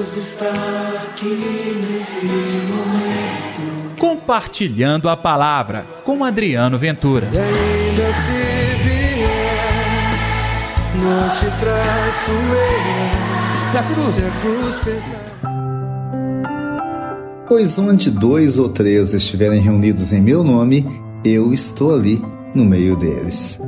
Deus está aqui nesse momento. Compartilhando a palavra com Adriano Ventura. E ainda se vier, não te. Se a cruz, Se a cruz pesar. Pois onde dois ou três estiverem reunidos em meu nome, eu estou ali no meio deles.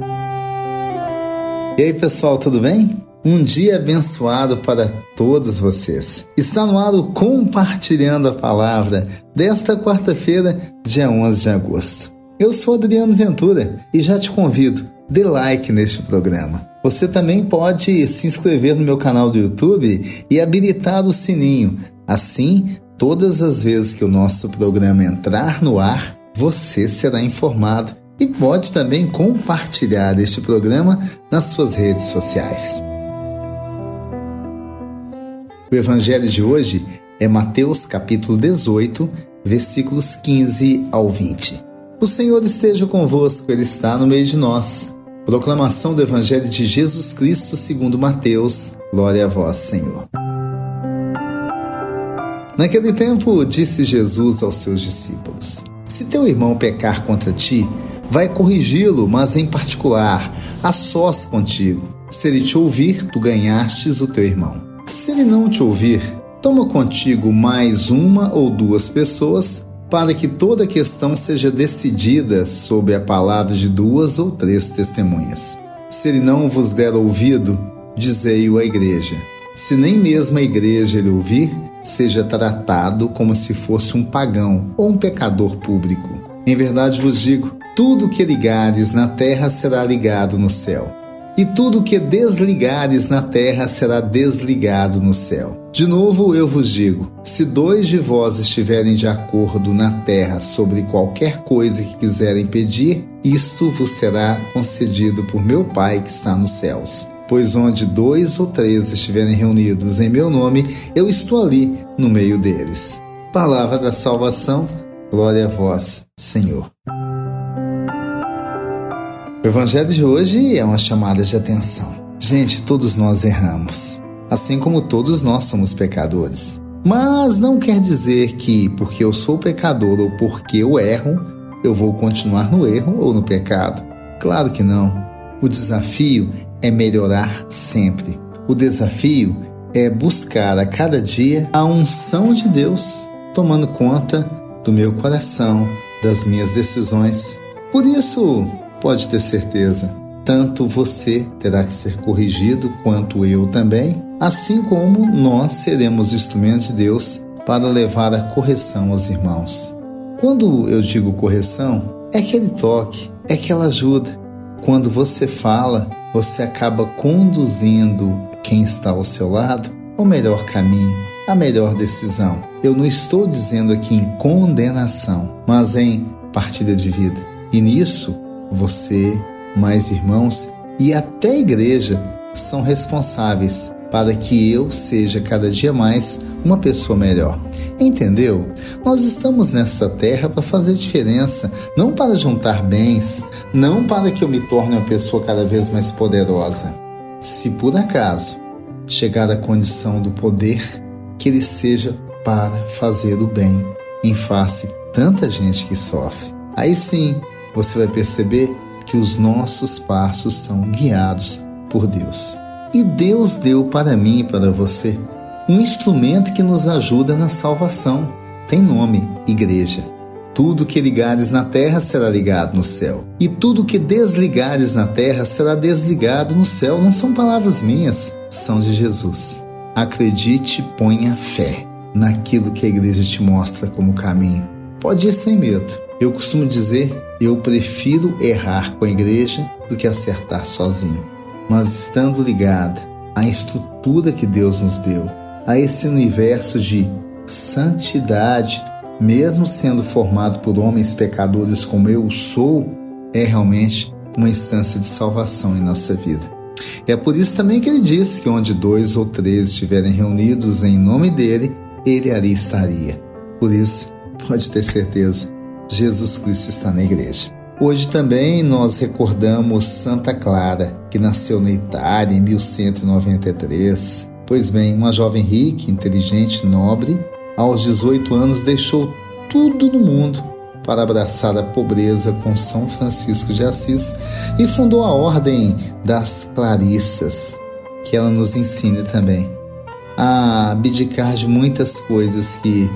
E aí, pessoal, tudo bem? Um dia abençoado para todos vocês. Está no ar o Compartilhando a Palavra desta quarta-feira, dia 11 de agosto. Eu sou Adriano Ventura e já te convido, dê like neste programa. Você também pode se inscrever no meu canal do YouTube e habilitar o sininho. Assim, todas as vezes que o nosso programa entrar no ar, você será informado e pode também compartilhar este programa nas suas redes sociais. O evangelho de hoje é Mateus capítulo 18, versículos 15 ao 20. O Senhor esteja convosco, ele está no meio de nós. Proclamação do evangelho de Jesus Cristo segundo Mateus. Glória a vós, Senhor. Naquele tempo, disse Jesus aos seus discípulos: Se teu irmão pecar contra ti, vai corrigi-lo, mas em particular, a sós contigo. Se ele te ouvir, tu ganhastes o teu irmão. Se ele não te ouvir, toma contigo mais uma ou duas pessoas, para que toda questão seja decidida sob a palavra de duas ou três testemunhas. Se ele não vos der ouvido, dizei-o à igreja. Se nem mesmo a igreja ele ouvir, seja tratado como se fosse um pagão ou um pecador público. Em verdade vos digo: tudo que ligares na terra será ligado no céu, e tudo que desligares na terra será desligado no céu. De novo eu vos digo: se dois de vós estiverem de acordo na terra sobre qualquer coisa que quiserem pedir, isto vos será concedido por meu Pai que está nos céus. Pois onde dois ou três estiverem reunidos em meu nome, eu estou ali no meio deles. Palavra da salvação, glória a vós, Senhor. O evangelho de hoje é uma chamada de atenção. Gente, todos nós erramos, assim como todos nós somos pecadores. Mas não quer dizer que porque eu sou pecador ou porque eu erro, eu vou continuar no erro ou no pecado. Claro que não. O desafio é melhorar sempre. O desafio é buscar a cada dia a unção de Deus, tomando conta do meu coração, das minhas decisões. Por isso, pode ter certeza, tanto você terá que ser corrigido quanto eu também, assim como nós seremos instrumentos de Deus para levar a correção aos irmãos. Quando eu digo correção, é aquele toque, é aquela ajuda. Quando você fala, você acaba conduzindo quem está ao seu lado ao melhor caminho, a melhor decisão. Eu não estou dizendo aqui em condenação, mas em partida de vida. E nisso você, mais irmãos e até a igreja são responsáveis para que eu seja cada dia mais uma pessoa melhor. Entendeu? Nós estamos nessa terra para fazer diferença, não para juntar bens, não para que eu me torne uma pessoa cada vez mais poderosa. Se por acaso chegar à condição do poder, que ele seja para fazer o bem em face tanta gente que sofre. Aí sim, você vai perceber que os nossos passos são guiados por Deus. E Deus deu para mim e para você um instrumento que nos ajuda na salvação. Tem nome: Igreja. Tudo que ligares na terra será ligado no céu, e tudo que desligares na terra será desligado no céu. Não são palavras minhas, são de Jesus. Acredite, ponha fé naquilo que a igreja te mostra como caminho. Pode ir sem medo. Eu costumo dizer, eu prefiro errar com a igreja do que acertar sozinho. Mas estando ligada à estrutura que Deus nos deu, a esse universo de santidade, mesmo sendo formado por homens pecadores como eu sou, é realmente uma instância de salvação em nossa vida. É por isso também que ele diz que onde dois ou três estiverem reunidos em nome dele, ele ali estaria. Por isso, pode ter certeza, Jesus Cristo está na igreja. Hoje também nós recordamos Santa Clara, que nasceu na Itália em 1193. Pois bem, uma jovem rica, inteligente, nobre, aos 18 anos deixou tudo no mundo para abraçar a pobreza com São Francisco de Assis e fundou a Ordem das Clarissas, que ela nos ensine também a abdicar de muitas coisas que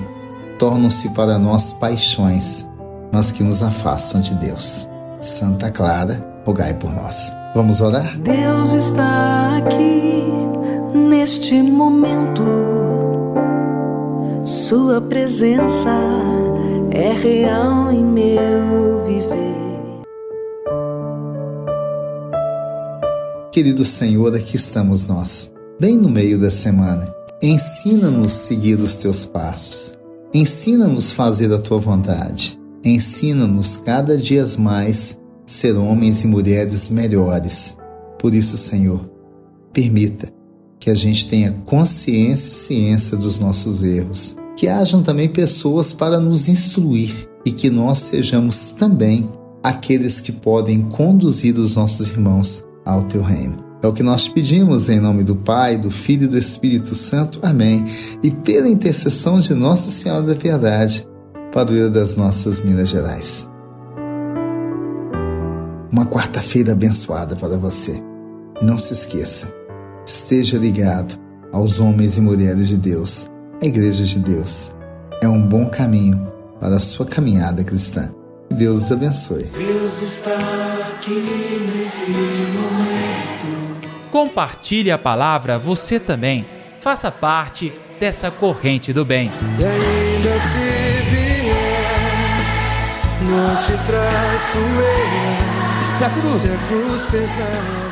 tornam-se para nós paixões, mas que nos afastam de Deus. Santa Clara, rogai por nós. Vamos orar? Deus está aqui neste momento. Sua presença é real em meu viver. Querido Senhor, aqui estamos nós, bem no meio da semana. Ensina-nos seguir os teus passos. Ensina-nos fazer a tua vontade. Ensina-nos cada dia mais ser homens e mulheres melhores. Por isso, Senhor, permita que a gente tenha consciência e ciência dos nossos erros. Que hajam também pessoas para nos instruir e que nós sejamos também aqueles que podem conduzir os nossos irmãos ao teu reino. É o que nós pedimos em nome do Pai, do Filho e do Espírito Santo. Amém. E pela intercessão de Nossa Senhora da Piedade, padroeira das nossas Minas Gerais. Uma quarta-feira abençoada para você. E não se esqueça, esteja ligado aos homens e mulheres de Deus. A Igreja de Deus é um bom caminho para a sua caminhada cristã. Que Deus os abençoe. Deus está aqui nesse momento. Compartilhe a palavra você também. Faça parte dessa corrente do bem. Não te traço eu. Se a cruz Se a cruz pesar.